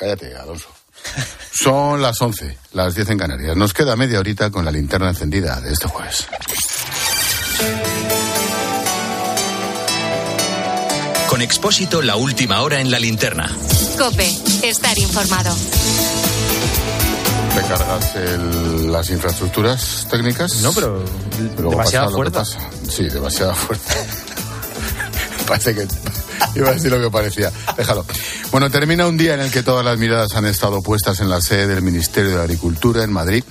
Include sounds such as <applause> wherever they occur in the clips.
Cállate, Alonso. Son las 11, las 10 en Canarias. Nos queda media horita con la linterna encendida de este jueves. Con Expósito, la última hora en la linterna. Cope, estar informado. ¿Te cargas el- las infraestructuras técnicas? No, pero Luego demasiada fuerza. pasa. Sí, demasiada fuerza. <laughs> Parece que <laughs> iba a decir lo que parecía. Déjalo. Bueno, termina un día en el que todas las miradas han estado puestas en la sede del Ministerio de Agricultura en Madrid.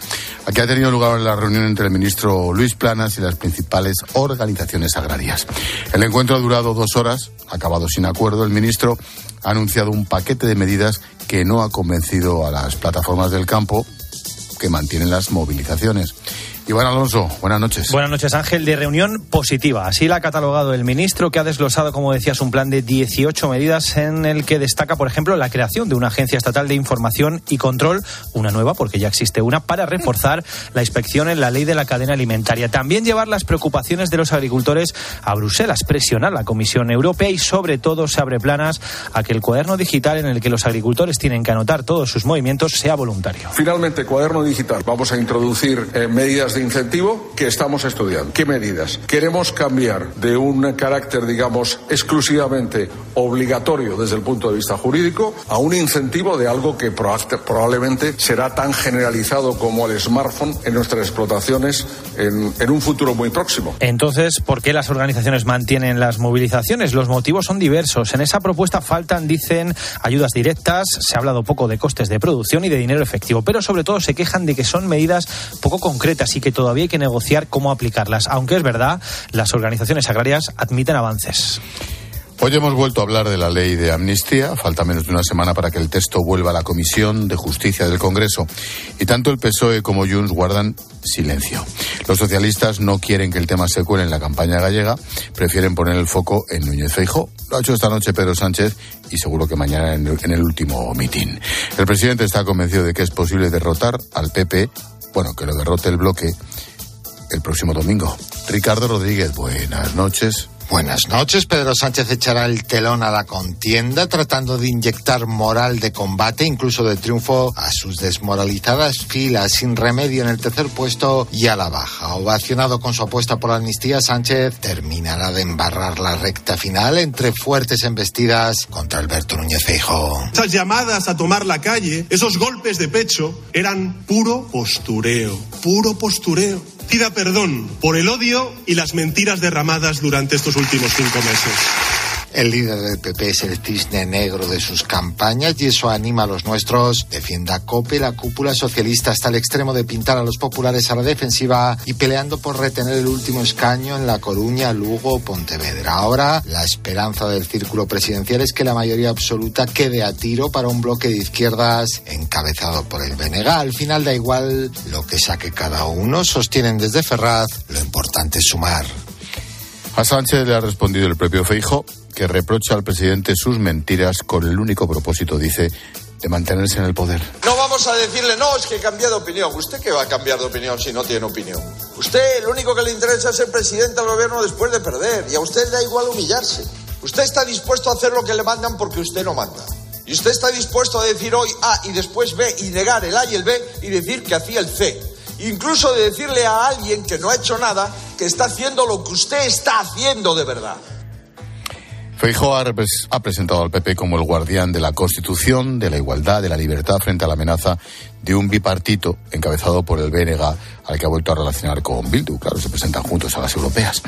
Aquí ha tenido lugar la reunión entre el ministro Luis Planas y las principales organizaciones agrarias. El encuentro ha durado dos horas, acabado sin acuerdo. El ministro ha anunciado un paquete de medidas que no ha convencido a las plataformas del campo que mantienen las movilizaciones. Iván Alonso, buenas noches. Buenas noches, Ángel. De reunión positiva. Así la ha catalogado el ministro, que ha desglosado, como decías, un plan de 18 medidas en el que destaca, por ejemplo, la creación de una agencia estatal de información y control, una nueva, porque ya existe una, para reforzar la inspección en la ley de la cadena alimentaria. También llevar las preocupaciones de los agricultores a Bruselas, presionar a la Comisión Europea y, sobre todo, se abre planas a que el cuaderno digital en el que los agricultores tienen que anotar todos sus movimientos sea voluntario. Finalmente, cuaderno digital. Vamos a introducir eh, medidas de incentivo que estamos estudiando. ¿Qué medidas? Queremos cambiar de un carácter, digamos, exclusivamente obligatorio desde el punto de vista jurídico a un incentivo de algo que probablemente será tan generalizado como el smartphone en nuestras explotaciones en, en un futuro muy próximo. Entonces, ¿por qué las organizaciones mantienen las movilizaciones? Los motivos son diversos. En esa propuesta faltan, dicen, ayudas directas, se ha hablado poco de costes de producción y de dinero efectivo, pero sobre todo se quejan de que son medidas poco concretas y que todavía hay que negociar cómo aplicarlas. Aunque es verdad, las organizaciones agrarias admiten avances. Hoy hemos vuelto a hablar de la ley de amnistía. Falta menos de una semana para que el texto vuelva a la Comisión de Justicia del Congreso. Y tanto el PSOE como Junts guardan silencio. Los socialistas no quieren que el tema se cuele en la campaña gallega. Prefieren poner el foco en Núñez Feijó. Lo ha hecho esta noche Pedro Sánchez y seguro que mañana en el, en el último mitin. El presidente está convencido de que es posible derrotar al PP. Bueno, que lo derrote el bloque el próximo domingo. Ricardo Rodríguez, buenas noches. Buenas noches. Pedro Sánchez echará el telón a la contienda tratando de inyectar moral de combate, incluso de triunfo, a sus desmoralizadas filas sin remedio en el tercer puesto y a la baja. Ovacionado con su apuesta por la amnistía, Sánchez terminará de embarrar la recta final entre fuertes embestidas contra Alberto Núñez Feijóo. Esas llamadas a tomar la calle, esos golpes de pecho, eran puro postureo, puro postureo. Pida perdón por el odio y las mentiras derramadas durante estos últimos cinco meses. El líder del PP es el cisne negro de sus campañas y eso anima a los nuestros. Defienda COPE, la cúpula socialista hasta el extremo de pintar a los populares a la defensiva y peleando por retener el último escaño en La Coruña, Lugo Pontevedra. Ahora, la esperanza del círculo presidencial es que la mayoría absoluta quede a tiro para un bloque de izquierdas encabezado por el BNG. Al final da igual lo que saque cada uno, sostienen desde Ferraz, lo importante es sumar. A Sánchez le ha respondido el propio Feijo, que reprocha al presidente sus mentiras con el único propósito, dice, de mantenerse en el poder. No vamos a decirle, no, es que he cambiado de opinión. ¿Usted qué va a cambiar de opinión si no tiene opinión? Usted lo único que le interesa es ser presidente del gobierno después de perder. Y a usted le da igual humillarse. Usted está dispuesto a hacer lo que le mandan porque usted no manda. Y usted está dispuesto a decir hoy A y después B y negar el A y el B y decir que hacía el C. Incluso de decirle a alguien que no ha hecho nada que está haciendo lo que usted está haciendo de verdad. Feijóo ha, presentado al PP como el guardián de la Constitución, de la igualdad, de la libertad frente a la amenaza de un bipartito encabezado por el BNG, al que ha vuelto a relacionar con Bildu. Claro, se presentan juntos a las europeas.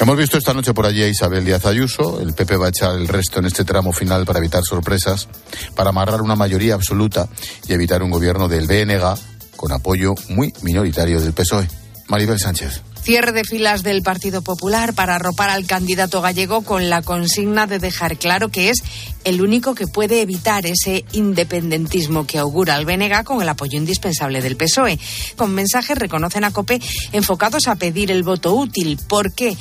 Hemos visto esta noche por allí a Isabel Díaz Ayuso. El PP va a echar el resto en este tramo final para evitar sorpresas, para amarrar una mayoría absoluta y evitar un gobierno del BNG con apoyo muy minoritario del PSOE. Maribel Sánchez. Cierre de filas del Partido Popular para arropar al candidato gallego con la consigna de dejar claro que es el único que puede evitar ese independentismo que augura el Bénega con el apoyo indispensable del PSOE. Con mensajes reconocen a COPE enfocados a pedir el voto útil. ¿Por qué?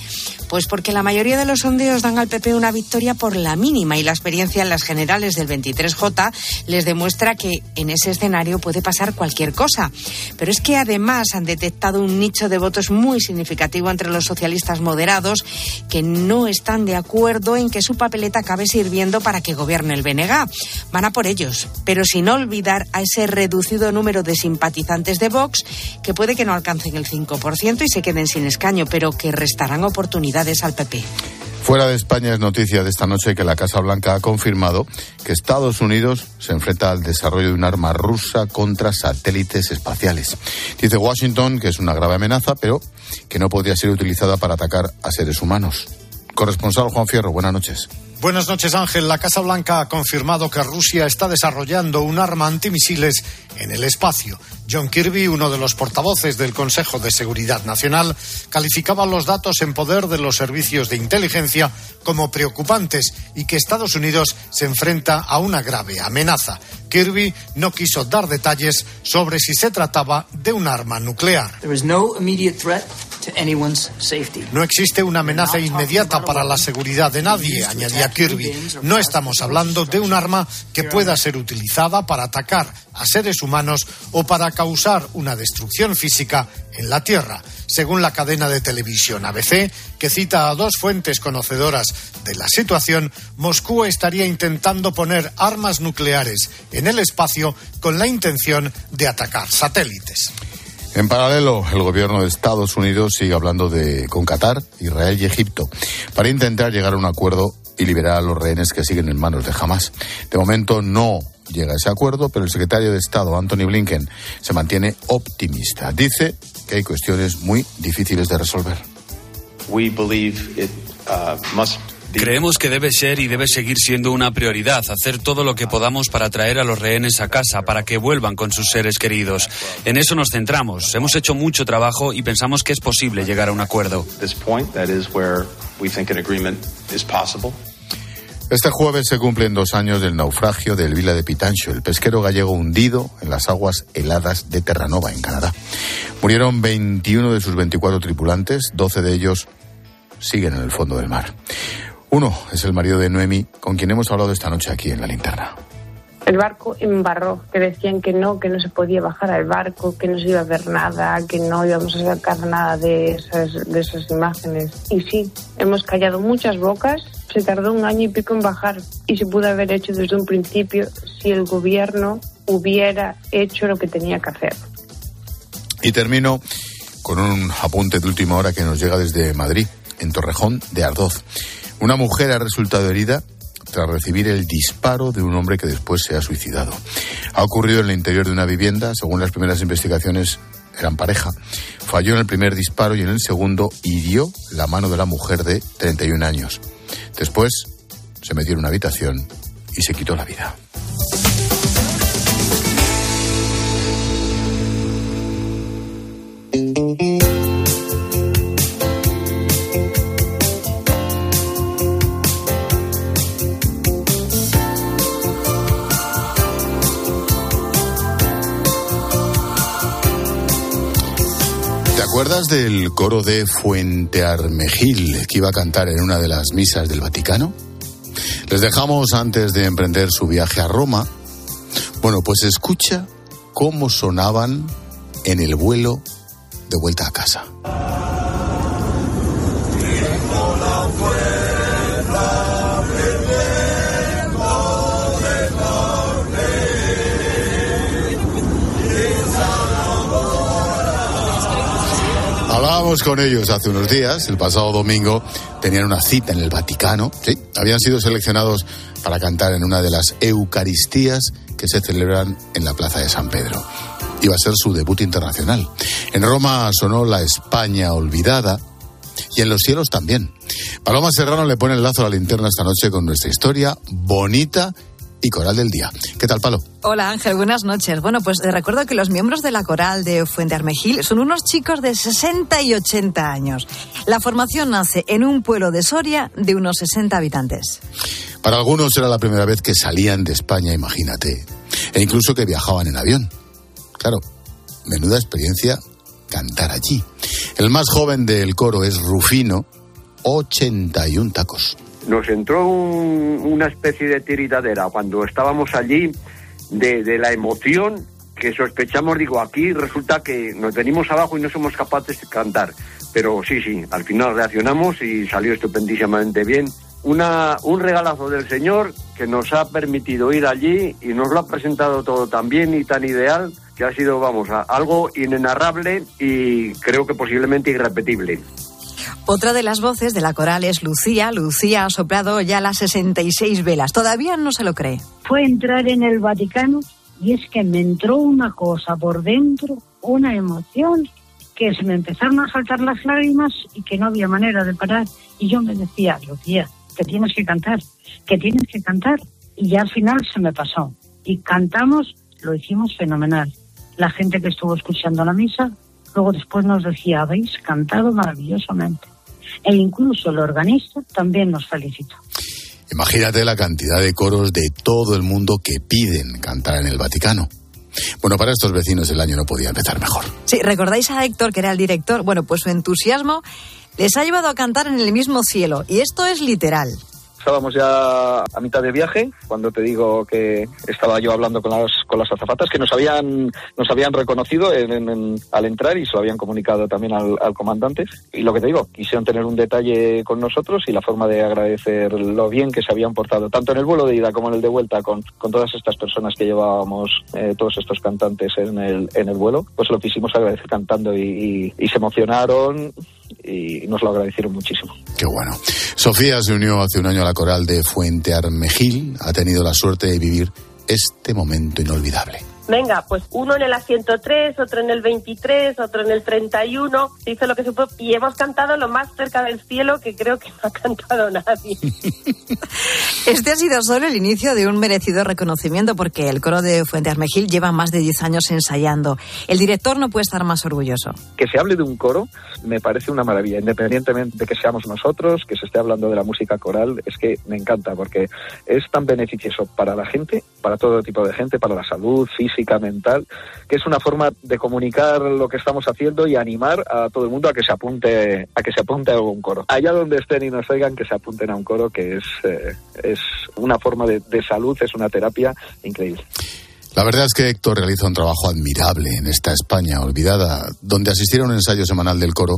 Pues porque la mayoría de los sondeos dan al PP una victoria por la mínima y la experiencia en las generales del 23J les demuestra que en ese escenario puede pasar cualquier cosa. Pero es que además han detectado un nicho de votos muy significativo entre los socialistas moderados que no están de acuerdo en que su papeleta acabe sirviendo para que gobierne el BNG. Van a por ellos, pero sin olvidar a ese reducido número de simpatizantes de Vox que puede que no alcancen el 5% y se queden sin escaño, pero que restarán oportunidades al PP. Fuera de España es noticia de esta noche que la Casa Blanca ha confirmado que Estados Unidos se enfrenta al desarrollo de un arma rusa contra satélites espaciales. Dice Washington que es una grave amenaza, pero que no podría ser utilizada para atacar a seres humanos. Corresponsal Juan Fierro, buenas noches. Buenas noches, Ángel. La Casa Blanca ha confirmado que Rusia está desarrollando un arma antimisiles en el espacio. John Kirby, uno de los portavoces del Consejo de Seguridad Nacional, calificaba los datos en poder de los servicios de inteligencia como preocupantes y que Estados Unidos se enfrenta a una grave amenaza. Kirby no quiso dar detalles sobre si se trataba de un arma nuclear. No existe una amenaza inmediata para la seguridad de nadie, añadía Kirby. No estamos hablando de un arma que pueda ser utilizada para atacar a seres humanos o para causar una destrucción física en la Tierra. Según la cadena de televisión ABC, que cita a dos fuentes conocedoras de la situación, Moscú estaría intentando poner armas nucleares en el espacio con la intención de atacar satélites. En paralelo, el gobierno de Estados Unidos sigue hablando de, con Qatar, Israel y Egipto para intentar llegar a un acuerdo y liberar a los rehenes que siguen en manos de Hamas. De momento no llega a ese acuerdo, pero el secretario de Estado, Anthony Blinken, se mantiene optimista. Dice que hay cuestiones muy difíciles de resolver. Creemos que debe ser y debe seguir siendo una prioridad hacer todo lo que podamos para traer a los rehenes a casa, para que vuelvan con sus seres queridos. En eso nos centramos. Hemos hecho mucho trabajo y pensamos que es posible llegar a un acuerdo. Este jueves se cumplen dos años del naufragio del Vila de Pitancho, el pesquero gallego hundido en las aguas heladas de Terranova, en Canadá. Murieron 21 de sus 24 tripulantes, 12 de ellos siguen en el fondo del mar. Uno es el marido de Noemi, con quien hemos hablado esta noche aquí en la linterna. El barco embarró, que decían que no, que no se podía bajar al barco, que no se iba a ver nada, que no íbamos a sacar nada de esas, de esas imágenes. Y sí, hemos callado muchas bocas, se tardó un año y pico en bajar y se pudo haber hecho desde un principio si el gobierno hubiera hecho lo que tenía que hacer. Y termino con un apunte de última hora que nos llega desde Madrid, en Torrejón de Ardoz. Una mujer ha resultado herida tras recibir el disparo de un hombre que después se ha suicidado. Ha ocurrido en el interior de una vivienda, según las primeras investigaciones eran pareja. Falló en el primer disparo y en el segundo hirió la mano de la mujer de 31 años. Después se metió en una habitación y se quitó la vida. Del coro de Fuente Armejil que iba a cantar en una de las misas del Vaticano? Les dejamos antes de emprender su viaje a Roma. Bueno, pues escucha cómo sonaban en el vuelo de vuelta a casa. Con ellos hace unos días, el pasado domingo tenían una cita en el Vaticano, habían sido seleccionados para cantar en una de las Eucaristías que se celebran en la Plaza de San Pedro. Iba a ser su debut internacional. En Roma sonó la España olvidada y en los cielos también. Paloma Serrano le pone el lazo a la linterna esta noche con nuestra historia bonita y coral del día. ¿Qué tal, Palo? Hola Ángel, buenas noches. Bueno, pues te recuerdo que los miembros de la coral de Fuente Armejil son unos chicos de 60 y 80 años. La formación nace en un pueblo de Soria de unos 60 habitantes. Para algunos era la primera vez que salían de España, imagínate. E incluso que viajaban en avión. Claro, menuda experiencia cantar allí. El más joven del coro es Rufino, 81 tacos nos entró una especie de tiritadera cuando estábamos allí de, la emoción que sospechamos, digo, aquí resulta que nos venimos abajo y no somos capaces de cantar. pero sí, sí, al final reaccionamos y salió estupendísimamente bien. Una, un regalazo del Señor que nos ha permitido ir allí y nos lo ha presentado todo tan bien y tan ideal que ha sido, vamos, algo inenarrable y creo que posiblemente irrepetible. Otra de las voces de la coral es Lucía. Lucía ha soplado ya las 66 velas. Todavía no se lo cree. fue entrar en el Vaticano y es que me entró una cosa por dentro, una emoción, que se me empezaron a saltar las lágrimas y que no había manera de parar. Y yo me decía, Lucía, que tienes que cantar, que tienes que cantar. Y ya al final se me pasó. Y cantamos, lo hicimos fenomenal. La gente que estuvo escuchando la misa, luego después nos decía, habéis cantado maravillosamente. E incluso el organista también nos felicitó. Imagínate la cantidad de coros de todo el mundo que piden cantar en el Vaticano. Bueno, para estos vecinos el año no podía empezar mejor. Sí, ¿recordáis a Héctor, que era el director? Bueno, pues su entusiasmo les ha llevado a cantar en el mismo cielo. Y esto es literal. Estábamos ya a mitad de viaje cuando te digo que estaba yo hablando con las con las azafatas que nos habían nos habían reconocido en- en- en- al entrar y se lo habían comunicado también al, al comandante. Y lo que te digo quisieron tener un detalle con nosotros y la forma de agradecer lo bien que se habían portado tanto en el vuelo de ida como en el de vuelta con, con todas estas personas que llevábamos eh, todos estos cantantes en el en el vuelo pues lo quisimos agradecer cantando y, y- y se emocionaron y nos lo agradecieron muchísimo. Qué bueno. Sofía se unió hace un año a la coral de Fuente Armejil. Ha tenido la suerte de vivir este momento inolvidable. Venga, pues uno en el asiento 3, otro en el 23, otro en el 31, se hizo lo que se pudo y hemos cantado lo más cerca del cielo que creo que no ha cantado nadie. <laughs> Este ha sido solo el inicio de un merecido reconocimiento porque el coro de Fuente Armejil lleva más de 10 años ensayando. El director no puede estar más orgulloso. que se hable de un coro me parece una maravilla, independientemente de que seamos nosotros, que se esté hablando de la música coral, es que me encanta porque es tan beneficioso para la gente, para todo tipo de gente, para la salud física, mental, que es una forma de comunicar lo que estamos haciendo y animar a todo el mundo a que se apunte a que se apunte a un coro. Allá donde estén y nos oigan, que se apunten a un coro, que es, eh, es una forma de, de salud, es una terapia increíble. La verdad es que Héctor realiza un trabajo admirable en esta España olvidada, donde asistir a un ensayo semanal del coro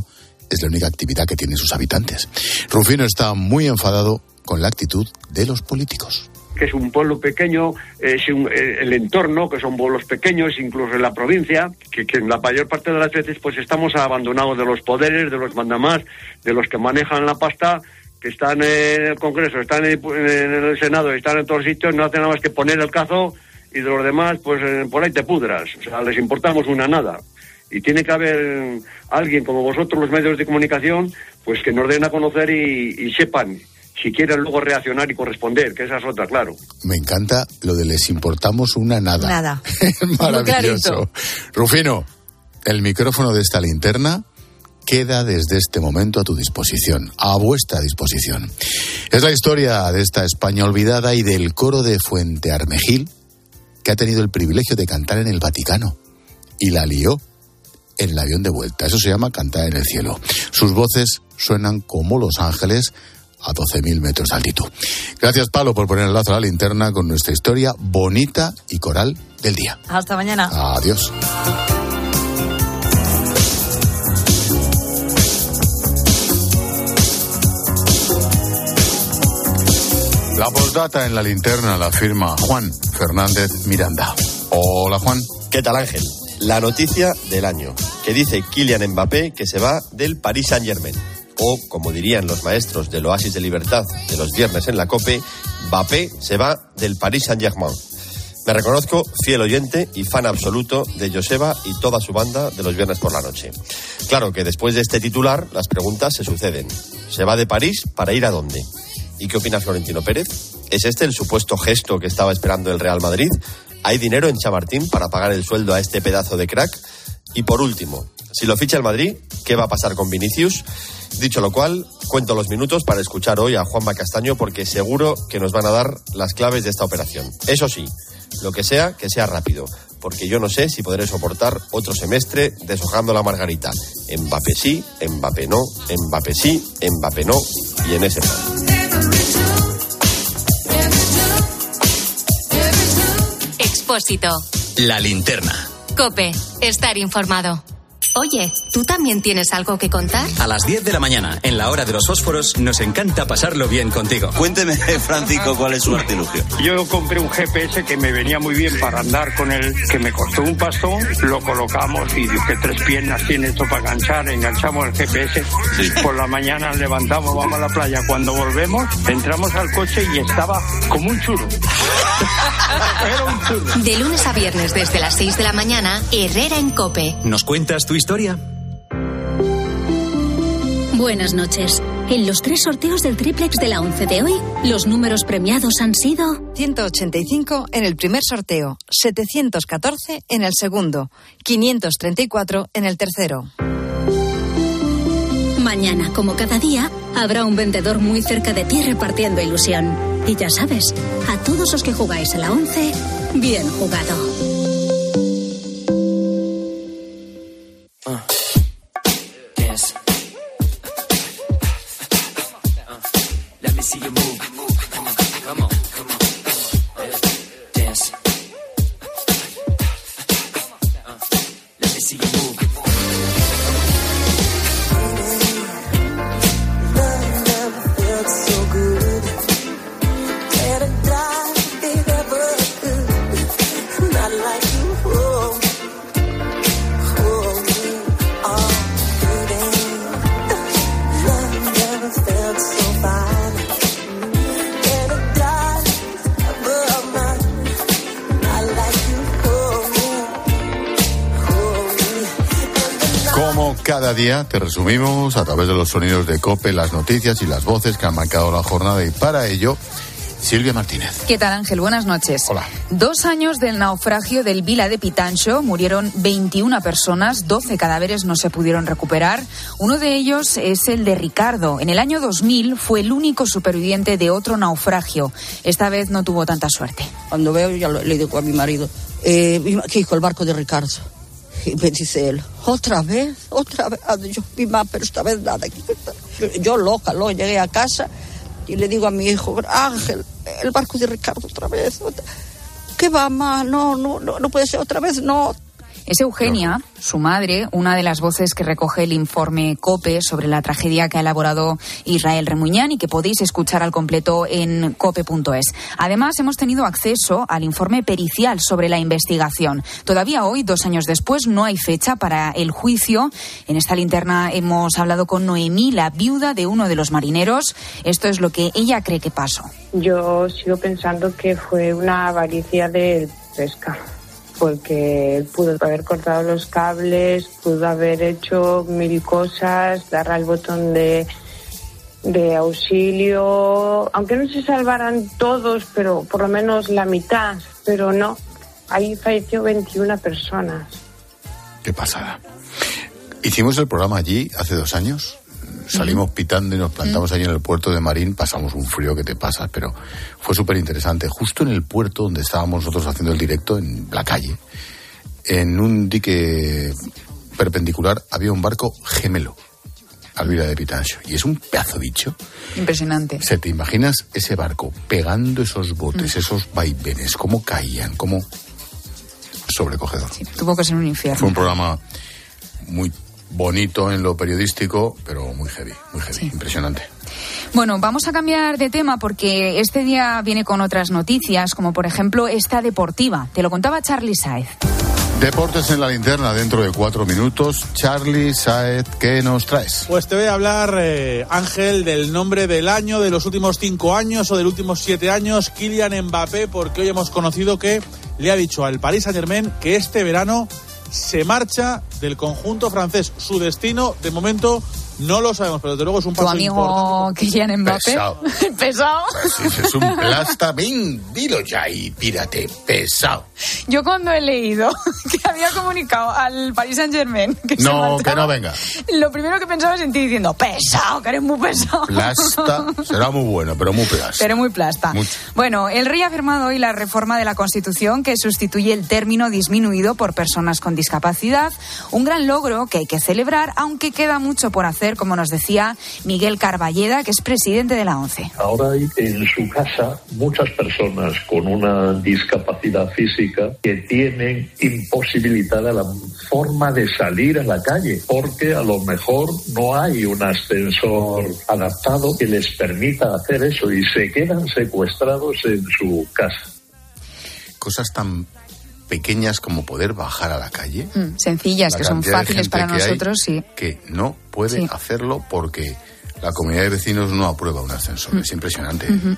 es la única actividad que tienen sus habitantes. Rufino está muy enfadado con la actitud de los políticos. Que es un pueblo pequeño, es un- eh, el entorno, que son pueblos pequeños, incluso en la provincia, que, que la mayor parte de las veces pues estamos abandonados de los poderes, de los mandamás, de los que manejan la pasta, que están en el Congreso, están en, en el Senado, están en todos sitios, no hacen nada más que poner el cazo y de los demás, pues eh, por ahí te pudras. O sea, les importamos una nada. Y tiene que haber alguien como vosotros, los medios de comunicación, pues que nos den a conocer y, y sepan si quieren luego reaccionar y corresponder, que esa es otra, claro. Me encanta lo de les importamos una nada. Nada. Es <laughs> maravilloso. Rufino, el micrófono de esta linterna queda desde este momento a tu disposición, a vuestra disposición. Es la historia de esta España olvidada y del coro de Fuente Armejil, que ha tenido el privilegio de cantar en el Vaticano y la lió en el avión de vuelta. Eso se llama cantar en el cielo. Sus voces suenan como los ángeles a 12.000 metros de altitud. Gracias, Pablo, por poner el lazo a la linterna con nuestra historia bonita y coral del día. Hasta mañana. Adiós. La postdata en la linterna la firma Juan Fernández Miranda. Hola, Juan. ¿Qué tal, Ángel? La noticia del año, que dice Kylian Mbappé que se va del Paris Saint-Germain. O, como dirían los maestros del Oasis de Libertad de los viernes en la COPE, Mbappé se va del Paris Saint-Germain. Me reconozco fiel oyente y fan absoluto de Joseba y toda su banda de los viernes por la noche. Claro que después de este titular, las preguntas se suceden. ¿Se va de París para ir a dónde? ¿Y qué opina Florentino Pérez? ¿Es este el supuesto gesto que estaba esperando el Real Madrid? ¿Hay dinero en Chamartín para pagar el sueldo a este pedazo de crack? Y por último, si lo ficha el Madrid, ¿qué va a pasar con Vinicius? Dicho lo cual, cuento los minutos para escuchar hoy a Juanma Castaño porque seguro que nos van a dar las claves de esta operación. Eso sí, lo que sea, que sea rápido, porque yo no sé si podré soportar otro semestre deshojando la margarita. Mbappé sí, Mbappé no, Mbappé sí, Mbappé no, y en ese plan. Expósito. La linterna. Cope. Estar informado. Oye, ¿tú también tienes algo que contar? A las 10 de la mañana, en la hora de los fósforos, nos encanta pasarlo bien contigo. Cuénteme, <laughs> Francisco, cuál es su artilugio. Yo compré un GPS que me venía muy bien para andar con él, que me costó un pastón, lo colocamos y que tres piernas tiene esto para enganchar, enganchamos el GPS. Por la mañana levantamos, vamos a la playa. Cuando volvemos, entramos al coche y estaba como un churro. <laughs> De lunes a viernes desde las 6 de la mañana, Herrera en Cope. ¿Nos cuentas tu historia? Buenas noches. En los tres sorteos del triplex de la 11 de hoy, los números premiados han sido 185 en el primer sorteo, 714 en el segundo, 534 en el tercero. Mañana, como cada día, habrá un vendedor muy cerca de ti repartiendo ilusión. Y ya sabes, a todos los que jugáis a la 11, bien jugado. Dance. Te resumimos a través de los sonidos de Cope, las noticias y las voces que han marcado la jornada y para ello, Silvia Martínez. ¿Qué tal Ángel? Buenas noches. Hola. Dos años del naufragio del Vila de Pitancho, murieron 21 personas, 12 cadáveres no se pudieron recuperar. Uno de ellos es el de Ricardo. En el año 2000 fue el único superviviente de otro naufragio. Esta vez no tuvo tanta suerte. Cuando veo, ya lo- le digo a mi marido, eh, ¿qué hijo? El barco de Ricardo. Y me dice él, otra vez, otra vez. Ah, Yo, mi mamá, pero esta vez nada. Yo loca, lo llegué a casa y le digo a mi hijo, Ángel, el barco de Ricardo otra vez. ¿Qué va, mamá? No, no, no, no puede ser otra vez, no. Es Eugenia, su madre, una de las voces que recoge el informe COPE sobre la tragedia que ha elaborado Israel Remuñán y que podéis escuchar al completo en cope.es. Además, hemos tenido acceso al informe pericial sobre la investigación. Todavía hoy, dos años después, no hay fecha para el juicio. En esta linterna hemos hablado con Noemí, la viuda de uno de los marineros. Esto es lo que ella cree que pasó. Yo sigo pensando que fue una avaricia del pesca, porque él pudo haber cortado los cables, pudo haber hecho mil cosas, dar al botón de, de auxilio, aunque no se salvaran todos, pero por lo menos la mitad, pero no, ahí falleció 21 personas. Qué pasada. Hicimos el programa allí hace dos años. Salimos pitando y nos plantamos allí en el puerto de Marín. Pasamos un frío que te pasas, pero fue súper interesante. Justo en el puerto donde estábamos nosotros haciendo el directo, en la calle, en un dique perpendicular había un barco gemelo al Vila de Pitancho. Y es un pedazo bicho. Impresionante. ¿Se te imaginas ese barco pegando esos botes, esos vaivenes, cómo caían, cómo sobrecogedor? Tuvo que ser un infierno. Fue un programa muy bonito en lo periodístico, pero muy heavy, muy heavy, impresionante. Bueno, vamos a cambiar de tema porque este día viene con otras noticias, como por ejemplo esta deportiva. Te lo contaba Charlie Saez. Deportes en la linterna dentro de cuatro minutos. Charlie Saez, ¿qué nos traes? Pues te voy a hablar, eh, Ángel, del nombre del año, de los últimos cinco años o de los últimos siete años, Kylian Mbappé, porque hoy hemos conocido que le ha dicho al Paris Saint Germain que este verano se marcha del conjunto francés. Su destino, de momento, no lo sabemos, pero desde luego es un Tu paso amigo Kylian Mbappé. Pesado. <laughs> Pesado. Sí, es un plasta, ven, dilo ya y pírate, pesado. Yo cuando he leído <laughs> que había comunicado al Paris Saint Germain que se No, que no venga. Lo primero que pensaba es en ti diciendo, pesado, que eres muy pesado. Plasta, <laughs> será muy bueno, pero muy plasta. Pero muy plasta. Mucho. Bueno, el rey ha firmado hoy la reforma de la Constitución que sustituye el término disminuido por personas con discapacidad. Un gran logro que hay que celebrar, aunque queda mucho por hacer ayer, como nos decía Miguel Carballeda, que es presidente de la ONCE. Ahora hay en su casa muchas personas con una discapacidad física que tienen imposibilitada la forma de salir a la calle, porque a lo mejor no hay un ascensor adaptado que les permita hacer eso y se quedan secuestrados en su casa. Cosas tan pequeñas como poder bajar a la calle. Mm, sencillas, La que son fáciles para que hay nosotros, sí. Que no puede Sí. hacerlo porque la comunidad de vecinos no aprueba un ascensor. Mm. Es impresionante. Ujú.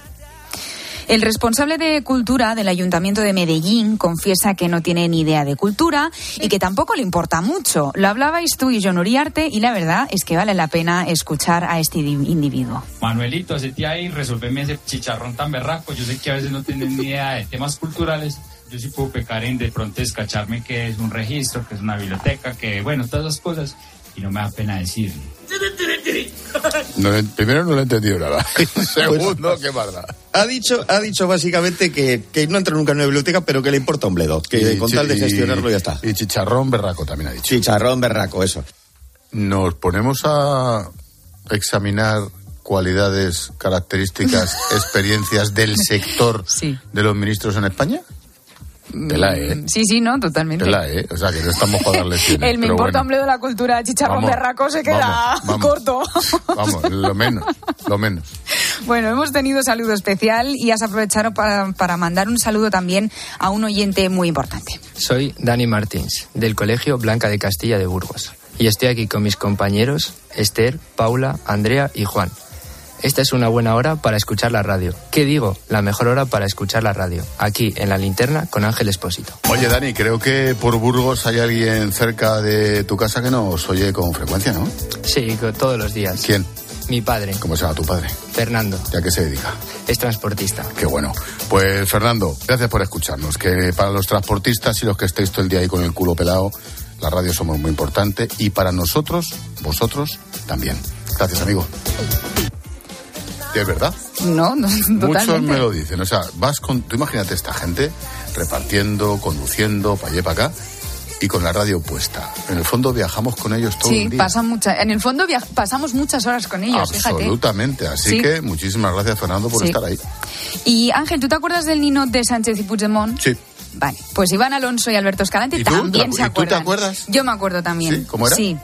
El responsable de cultura del Ayuntamiento de Medellín confiesa que no tiene ni idea de cultura y que tampoco le importa mucho. Lo hablabais tú y John Uriarte y la verdad es que vale la pena escuchar a este di- individuo. Manuelito, hacete ahí, resolveme ese chicharrón tan berraco. Yo sé que a veces no tienen ni idea de temas culturales. Yo sí puedo pecar en de pronto escacharme que es un registro, que es una biblioteca, que bueno, todas esas cosas. Y no me da pena decirlo. No primero no lo he entendido nada. <laughs> Segundo, qué barda. Ha dicho, ha dicho básicamente que, que no entra nunca en una biblioteca, pero que le importa un bledo. Que Y con chi- tal de gestionarlo ya está. Y chicharrón berraco también ha dicho. Chicharrón berraco, eso. Nos ponemos a examinar cualidades, características, <laughs> experiencias del sector de los ministros en España. Tela, ¿eh? Sí, sí, no, totalmente. Tela, ¿eh? O sea, que no estamos para darle lecciones. <laughs> El me importa bueno, un bledo la cultura de chicharrón Vamos, berraco se queda vamos, vamos. corto. <laughs> Vamos, lo menos, lo menos. Bueno, hemos tenido saludo especial y has aprovechado para, para mandar un saludo también a un oyente muy importante. Soy Dani Martins, del Colegio Blanca de Castilla de Burgos. Y estoy aquí con mis compañeros Esther, Paula, Andrea y Juan. Esta es una buena hora para escuchar la radio. ¿Qué digo? La mejor hora para escuchar la radio. Aquí, en la linterna, con Ángel Espósito. Oye, Dani, creo que por Burgos hay alguien cerca de tu casa que nos oye con frecuencia, ¿no? Sí, todos los días. ¿Quién? Mi padre, ¿Cómo se llama tu padre? Fernando, ¿Y a qué se dedica? es transportista. Qué bueno. Pues Fernando, gracias por escucharnos. Que para los transportistas y los que estéis todo el día ahí con el culo pelado, la radio somos muy importante y para nosotros, vosotros también. Gracias, amigo. Y es verdad. No, no <laughs> Muchos totalmente. me lo dicen. O sea, vas con. Tú imagínate esta gente repartiendo, conduciendo, para allá y para acá y con la radio puesta. En el fondo viajamos con ellos todo Sí, el día. pasan mucha, en el fondo viaj- pasamos muchas horas con ellos, fíjate. Absolutamente. Así Sí. que muchísimas gracias, Fernando, por Sí. estar ahí. Y Ángel, ¿tú te acuerdas del ninot de Sánchez y Puigdemont? Sí. Vale, pues Iván Alonso y Alberto Escalante ¿Y tú? también ¿Y se tú te acuerdan. acuerdas? Yo me acuerdo también. ¿Sí? ¿Cómo era? Sí,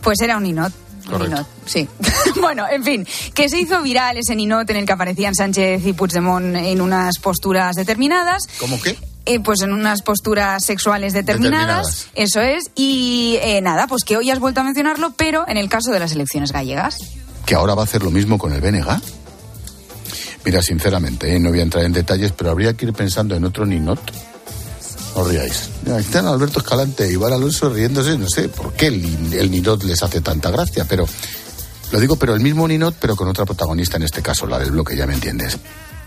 pues era un ninot. Correcto. sí. <laughs> bueno, en fin, que se hizo viral ese ninot en el que aparecían Sánchez y Puigdemont en unas posturas determinadas. ¿Cómo qué? Eh, pues en unas posturas sexuales determinadas, Determinadas. eso es, y eh, nada, pues que hoy has vuelto a mencionarlo, pero en el caso de las elecciones gallegas. que ahora va a hacer lo mismo con el BNG? Mira, sinceramente, ¿eh? no voy a entrar en detalles, pero habría que ir pensando en otro ninot. No. Mira, aquí están Alberto Escalante y Iván Alonso riéndose, no sé por qué el, el ninot les hace tanta gracia, pero lo digo, pero el mismo ninot, pero con otra protagonista, en este caso, la del bloque, ya me entiendes.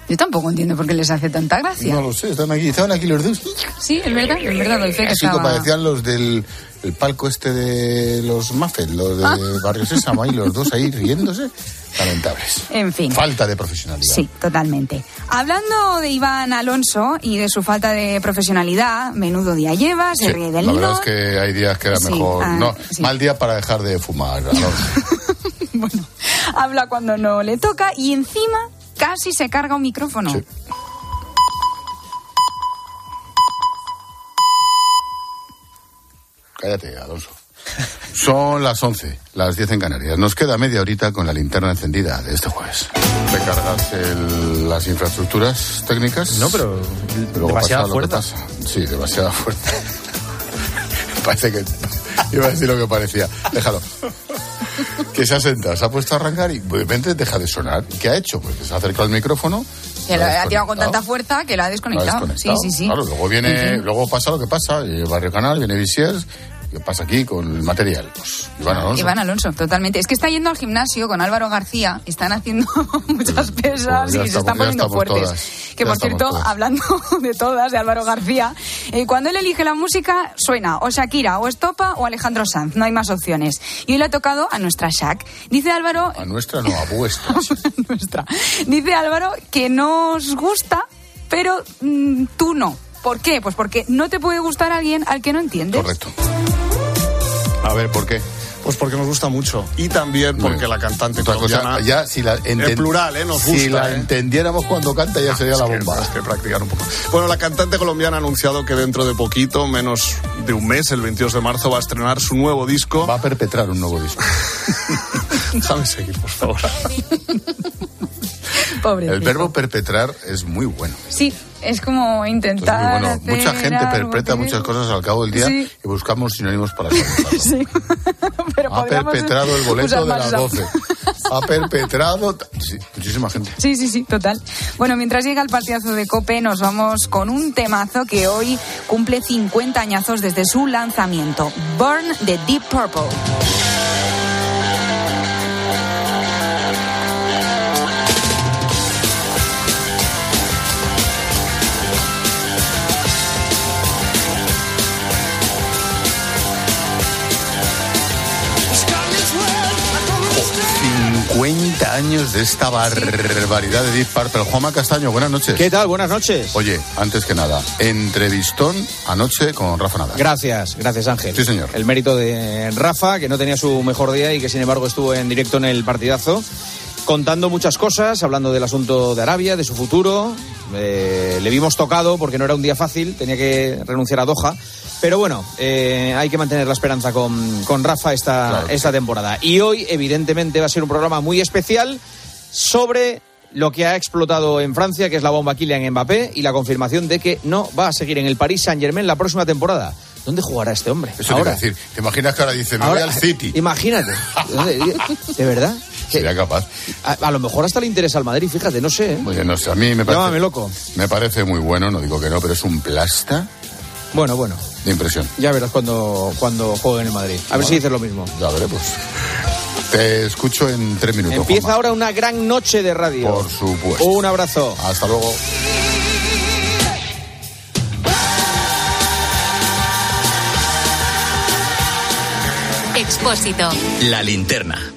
Yo tampoco entiendo por qué les hace tanta gracia. No lo sé, están aquí, estaban aquí los dos. Sí, es verdad, es verdad, doy fe que Así como parecían los del el palco este de los Muffet, los de Ah. Barrio Sésamo, ahí los dos ahí <laughs> riéndose. Lamentables. En fin. Falta de profesionalidad. Sí, totalmente. Hablando de Iván Alonso y de su falta de profesionalidad, menudo día lleva, se Sí, ríe del la verdad es que hay días que era Sí, mejor. ah, no, sí. mal día para dejar de fumar. Alonso. <laughs> Habla cuando no le toca y encima casi se carga un micrófono. Cállate, Alonso. <laughs> Son las 11, las 10 en Canarias. Nos queda media horita con la linterna encendida de este jueves. ¿Recargas el- las infraestructuras técnicas? No, pero Luego demasiada pasa lo que fuerza. pasa. Sí, demasiada fuerte. <laughs> Parece que... Iba a decir lo que parecía. Déjalo. <laughs> Que se ha sentado, se ha puesto a arrancar y de repente deja de sonar. ¿Qué ha hecho? Pues que se ha acercado al micrófono. Que lo ha tirado con tanta fuerza que lo ha lo ha desconectado. Sí, sí, sí. Claro, luego viene, luego pasa lo que pasa. eh, Barrio Canal, viene Visiers. ¿Qué pasa aquí con el material? Pues Iván Alonso. Iván Alonso, totalmente. Es que está yendo al gimnasio con Álvaro García, están haciendo <laughs> muchas pesas pues y se están poniendo fuertes. todas, que ya por cierto, todas. hablando <laughs> de todas, de Álvaro García, eh, cuando él elige la música suena o Shakira, o Estopa o Alejandro Sanz, no hay más opciones. Y hoy le ha tocado a nuestra Shak. Dice Álvaro, A nuestra no, a vuestra. <laughs> nuestra, dice Álvaro que nos gusta, pero mm, tú no. ¿Por qué? Pues porque no te puede gustar alguien al que no entiendes. Correcto. A ver, ¿por qué? Pues porque nos gusta mucho. Y también porque la cantante Otra cosa, colombiana... ya si la en plural, ¿eh? Nos si gusta, la ¿eh? entendiéramos cuando canta ya sería la Es que- bomba. es que practicar un poco. Bueno, la cantante colombiana ha anunciado que dentro de poquito, menos de un mes, el 22 de marzo, va a estrenar su nuevo disco. Va a perpetrar un nuevo disco. <laughs> Déjame seguir, por favor. Pobre. El verbo perpetrar es muy bueno. Sí, es como intentar. muy bueno. Mucha gente algo que- muchas cosas al cabo del día Sí. y buscamos sinónimos para. <laughs> Sí. <laughs> Pero Ha perpetrado el boleto de las esa- 12. Ha perpetrado. Sí, muchísima gente. Sí, sí, sí, total. Bueno, mientras llega el partidazo de Cope, nos vamos con un temazo que hoy cumple 50 añazos desde su lanzamiento. Burn de Deep Purple. 50 años de esta barbaridad de Deep Purple. Juanma Castaño, buenas noches. ¿Qué tal? Buenas noches. Oye, antes que nada, entrevistón anoche con Rafa Nadal. Gracias, gracias Ángel. Sí, señor. El mérito de Rafa, que no tenía su mejor día y que sin embargo estuvo en directo en el partidazo, contando muchas cosas, hablando del asunto de Arabia, de su futuro. Eh, le vimos tocado porque no era un día fácil, tenía que renunciar a Doha. Pero bueno, eh, hay que mantener la esperanza con, con Rafa esta, esta temporada. Y hoy, evidentemente, va a ser un programa muy especial sobre lo que ha explotado en Francia, que es la bomba Kylian Mbappé, y la confirmación de que no va a seguir en el Paris Saint-Germain la próxima temporada. ¿Dónde jugará este hombre? Eso te iba a decir. ¿Te imaginas que ahora dice, me Ahora- voy al City? Imagínate. ¿De verdad? <laughs> Sería capaz. A, a lo mejor hasta le interesa al Madrid, fíjate, no sé. ¿eh? Oye, no sé, a mí me parece... Llámame loco. Me parece muy bueno, no digo que no, pero es un plasta Bueno, bueno. de impresión. Ya verás cuando, cuando juegue en el Madrid. A ver si dices lo mismo. Ya veremos. Te escucho en tres minutos. Empieza Juanma. ahora una gran noche de radio. Por supuesto. Un abrazo. Hasta luego. Expósito. La linterna.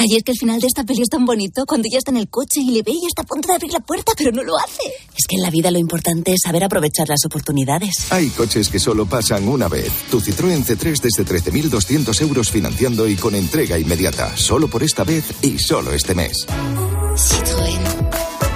Ay, es que el final de esta peli es tan bonito cuando ya está en el coche y le ve y está a punto de abrir la puerta, pero no lo hace. Es que en la vida lo importante es saber aprovechar las oportunidades. Hay coches que solo pasan una vez. Tu Citroën C3 desde 13.200 euros financiando y con entrega inmediata. Solo por esta vez y solo este mes.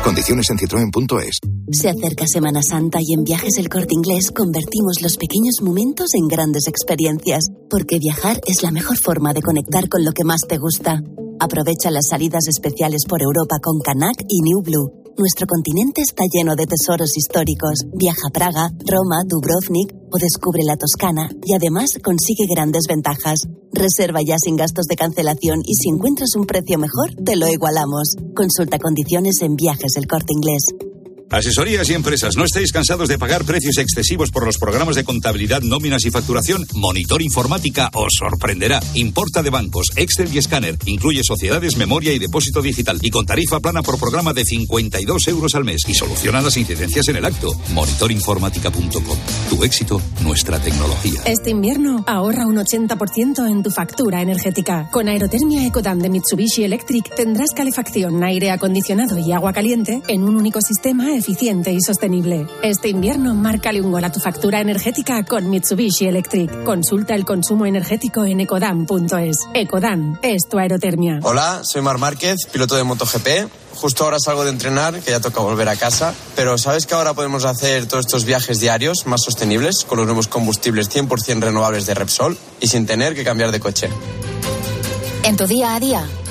Condiciones en citroen.es. Se acerca Semana Santa y en Viajes El Corte Inglés convertimos los pequeños momentos en grandes experiencias, porque viajar es la mejor forma de conectar con lo que más te gusta. Aprovecha las salidas especiales por Europa con Canac y New Blue. Nuestro continente está lleno de tesoros históricos. Viaja a Praga, Roma, Dubrovnik o descubre la Toscana y además consigue grandes ventajas. Reserva ya sin gastos de cancelación y si encuentras un precio mejor, te lo igualamos. Consulta condiciones en Viajes El Corte Inglés. Asesorías y empresas, ¿no estáis cansados de pagar precios excesivos por los programas de contabilidad, nóminas y facturación? Monitor Informática os sorprenderá. Importa de bancos, Excel y escáner. Incluye sociedades, memoria y depósito digital. Y con tarifa plana por programa de 52 euros al mes. Y soluciona las incidencias en el acto. Monitorinformática.com. Tu éxito, nuestra tecnología. Este invierno ahorra un 80% en tu factura energética. Con Aerotermia Ecodam de Mitsubishi Electric tendrás calefacción, aire acondicionado y agua caliente en un único sistema eficiente y sostenible. Este invierno márcale un gol a tu factura energética con Mitsubishi Electric. Consulta el consumo energético en ecodam.es. Ecodam es tu aerotermia. Hola, soy Mar Márquez, piloto de MotoGP. Justo ahora salgo de entrenar, que ya toca volver a casa. Pero ¿sabes que ahora podemos hacer todos estos viajes diarios más sostenibles con los nuevos combustibles 100% renovables de Repsol y sin tener que cambiar de coche? En tu día a día,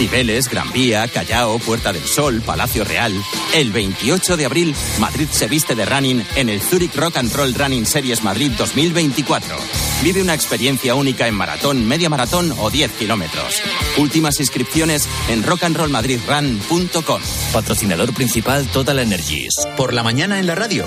Cibeles, Gran Vía, Callao, Puerta del Sol, Palacio Real. El 28 de abril, Madrid se viste de running en el Zurich Rock and Roll Running Series Madrid 2024. Vive una experiencia única en maratón, media maratón o 10 kilómetros. Últimas inscripciones en rockandrollmadridrun.com. Patrocinador principal Total Energies. Por la mañana en la radio.